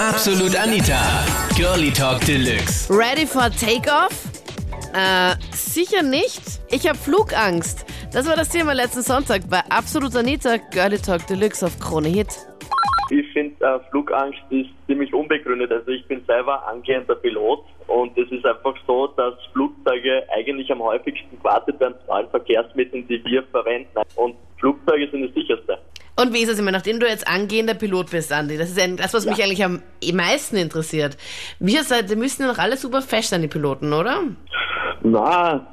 Absolut Anita. Girlie Talk Deluxe. Ready for Takeoff? Äh, sicher nicht. Ich habe Flugangst. Das war das Thema letzten Sonntag bei Absolut Anita, Girlie Talk Deluxe auf Krone Hit. Ich finde, äh, Flugangst ist ziemlich unbegründet. Also ich bin selber angehender Pilot und es ist einfach so, dass Flugzeuge eigentlich am häufigsten gewartet werden zu allen Verkehrsmitteln, die wir verwenden. Und Flugzeuge sind das sicherste. Und wie ist es immer, nachdem du jetzt angehender Pilot bist, Andi? Das ist ein, das, was mich eigentlich am meisten interessiert. Wir seid, die müssen ja noch alle super fesch sein, die Piloten, oder? Na,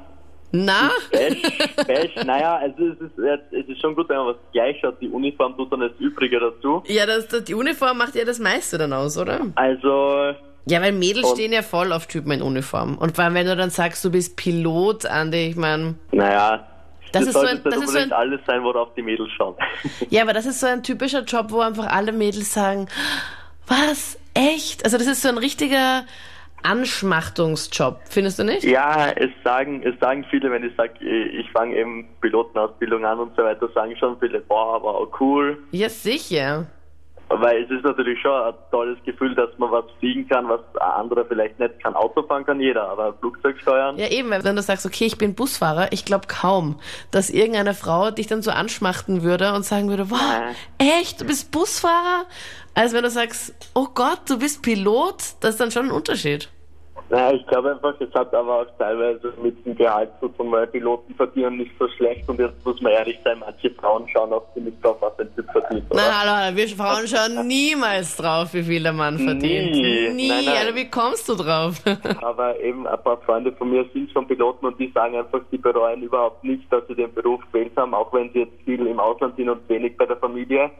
Na? Bash, Bash, naja, also es ist, es ist schon gut, wenn man was gleich hat. Die Uniform tut dann das Übrige dazu. Ja, das, das, die Uniform macht ja das meiste dann aus, oder? Also, Ja, weil Mädels Und- stehen ja voll auf Typen in Uniform. Und vor allem, wenn du dann sagst, du bist Pilot, Andi, ich meine, naja, Das das, ist so sollte ein- nicht das ist so ein- alles sein, worauf die Mädels schauen. Ja, aber das ist so ein typischer Job, wo einfach alle Mädels sagen, was? Echt? Also das ist so ein richtiger Anschmachtungsjob, findest du nicht? ja, es sagen, es sagen viele, wenn ich sage, ich fange eben Pilotenausbildung an und so weiter, sagen schon viele, boah, wow, cool. Ja, sicher. Weil es ist natürlich schon ein tolles Gefühl, dass man was fliegen kann, was ein anderer vielleicht nicht kann. Auto fahren kann jeder, aber Flugzeug steuern. Ja, eben, wenn du sagst, okay, ich bin Busfahrer, ich glaube kaum, dass irgendeine Frau dich dann so anschmachten würde und sagen würde, wow, echt, du bist Busfahrer? Als wenn du sagst, oh Gott, du bist Pilot, das ist dann schon ein Unterschied. Naja, ich glaube einfach, es hat aber auch teilweise mit dem Gehalt zu tun, weil Piloten verdienen nicht so schlecht und jetzt muss man ehrlich sein, manche Frauen schauen auch ziemlich drauf, was Typ verdient, oder? Nein, hallo, hallo, wir Frauen schauen niemals drauf, wie viel der Mann verdient. Nie. Nie. Nein, nein. Also wie kommst du drauf? Aber eben ein paar Freunde von mir sind schon Piloten und die sagen einfach, sie bereuen überhaupt nicht, dass sie den Beruf gewählt haben, auch wenn sie jetzt viel im Ausland sind und wenig bei der Familie.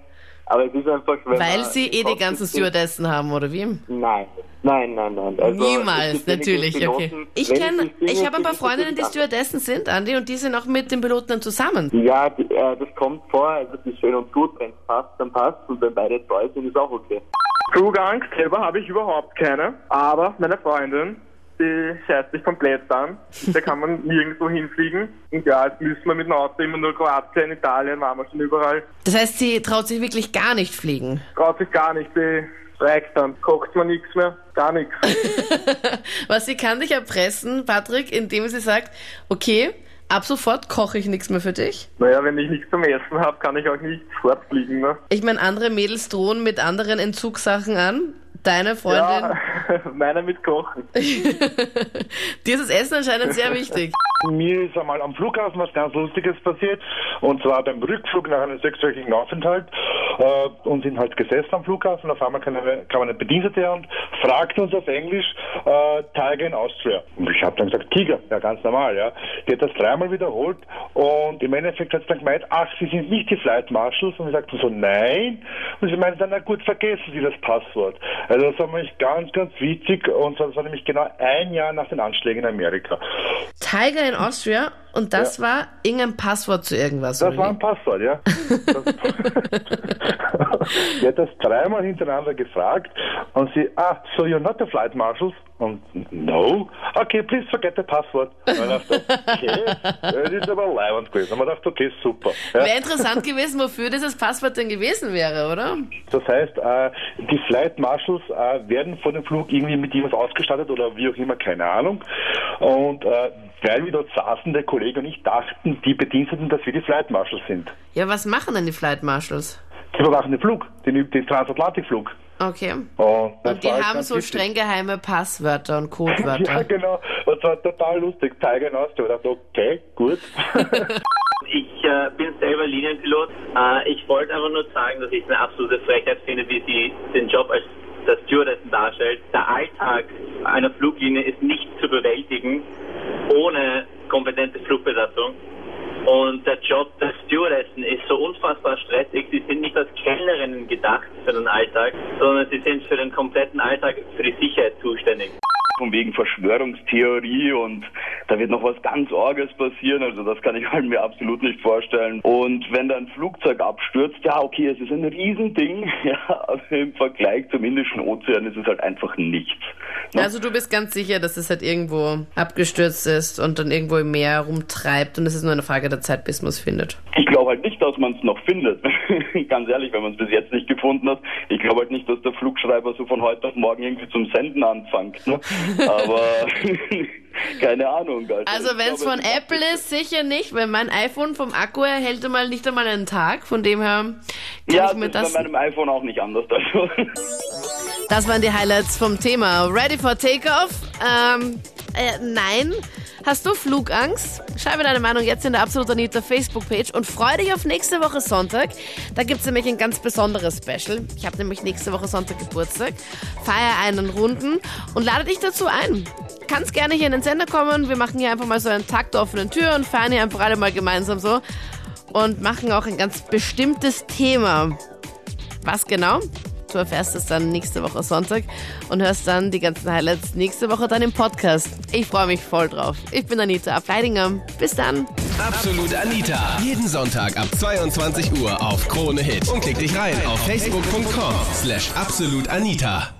Aber es ist einfach, wenn Weil man sie eh die ganzen Stewardessen haben, oder wie? Nein, nein, nein, nein. Also, Niemals, natürlich, okay. Piloten, Ich wenn kenne, ich habe ein paar Freundinnen, die. Stewardessen sind, Andi, und die sind auch mit den Piloten dann zusammen. Ja, die, äh, das kommt vor, also das ist schön und gut, wenn es passt, dann passt und wenn beide treu sind, ist auch okay. Flugangst selber habe ich überhaupt keine, aber meine Freundin, die scheißt sich komplett an. Da kann man nirgendwo hinfliegen. Und ja, jetzt müssen wir mit dem Auto immer nur Kroatien, Italien, waren wir schon überall. Das heißt, sie traut sich wirklich gar nicht fliegen. Traut sich gar nicht, die streikt dann. Kocht man nichts mehr, gar nichts. Was sie kann dich erpressen, Patrick, indem sie sagt, okay, ab sofort koche ich nichts mehr für dich. Naja, wenn ich nichts zum Essen habe, kann ich auch nicht fortfliegen. Ne? Ich meine, andere Mädels drohen mit anderen Entzugssachen an. Deine Freundin, Ja, meiner mit Kochen. dir ist das Essen anscheinend sehr wichtig. Mir ist einmal am Flughafen was ganz Lustiges passiert. Und zwar beim Rückflug nach einem sechswöchigen Aufenthalt. Äh, und sind halt gesessen am Flughafen. Auf einmal kam eine, kam eine Bedienstete her und fragte uns auf Englisch, äh, Tiger in Austria. Und ich habe dann gesagt, Tiger. Ja, ganz normal, ja. Die hat das dreimal wiederholt. Und im Endeffekt hat sie dann gemeint, ach, Sie sind nicht die Flight Marshals. Und ich sagte so, nein. Und sie meinte dann, na gut, vergessen Sie das Passwort. Also das war nämlich ganz, ganz witzig. Und das war nämlich genau ein Jahr nach den Anschlägen in Amerika. Tiger in Austria und das war irgendein Passwort zu irgendwas. Das oder war ein Passwort, ja. Die hat das dreimal hintereinander gefragt und sie, ah, so you're not the flight marshals? Und no, okay, please forget the password. Und ich dachte, okay, das ist aber leibend gewesen. Und man dachte, okay, super. Ja. Wäre interessant gewesen, wofür dieses Passwort denn gewesen wäre, oder? Das heißt, äh, die Flight Marshals äh, werden vor dem Flug irgendwie mit irgendwas ausgestattet oder wie auch immer, keine Ahnung. Und äh, weil wir dort saßen, der Kollege und ich dachten, die Bediensteten, dass wir die Flight Marshals sind. Ja, was machen denn die Flight Marshals? Die überwachen den Flug, den, den Transatlantikflug. Okay. Und, das Und die haben so witzig. streng geheime Passwörter und Ja, Codewörter. genau. Das war total lustig. Tiger in Austria. Ich dachte, okay, gut. Ich äh, bin selber Linienpilot. Äh, ich wollte einfach nur sagen, dass ich es eine absolute Frechheit finde, wie sie den Job als der Stewardessen darstellt. Der Alltag einer Fluglinie ist nicht zu bewältigen ohne kompetente Flugbesatzung. Und der Job der Stewardessen ist so unfassbar stressig. Sie sind nicht als Kellnerinnen gedacht für den Alltag, sondern sie sind für den kompletten Alltag, für die Sicherheit wegen Verschwörungstheorie und da wird noch was ganz Orges passieren, also das kann ich halt mir absolut nicht vorstellen. Und wenn da ein Flugzeug abstürzt, ja okay, es ist ein Riesending, ja, aber im Vergleich zum Indischen Ozean ist es halt einfach nichts. Ne? Also du bist ganz sicher, dass es halt irgendwo abgestürzt ist und dann irgendwo im Meer rumtreibt und es ist nur eine Frage der Zeit, bis man es findet. Ich glaube halt nicht, dass man es noch findet. ganz ehrlich, wenn man es bis jetzt nicht gefunden hat. Ich glaube halt nicht, dass der Flugschreiber so von heute auf morgen irgendwie zum Senden anfängt. Ne? Aber keine Ahnung. Alter. Also wenn es von Apple ist, sicher nicht, weil mein iPhone vom Akku her hält einmal nicht einmal einen Tag. Von dem her kann ja, ich mir das... Ja, bei meinem iPhone auch nicht anders. Also. Das waren die Highlights vom Thema. Ready for Takeoff? Ähm, äh, nein. Hast du Flugangst? Schreibe deine Meinung jetzt in der Absolut Anita Facebook-Page und freue dich auf nächste Woche Sonntag. Da gibt es nämlich ein ganz besonderes Special. Ich habe nämlich nächste Woche Sonntag Geburtstag, feiere einen Runden und lade dich dazu ein. Kannst gerne hier in den Sender kommen. Wir machen hier einfach mal so einen Takt der offenen Tür und feiern hier einfach alle mal gemeinsam so und machen auch ein ganz bestimmtes Thema. Was genau? Du erfährst es dann nächste Woche Sonntag und hörst dann die ganzen Highlights nächste Woche dann im Podcast. Ich freue mich voll drauf. Ich bin Anita Ableidinger. Bis dann. Absolut Anita. Jeden Sonntag ab 22 Uhr auf Krone Hit. Und klick dich rein auf facebook.com slash absolutanita.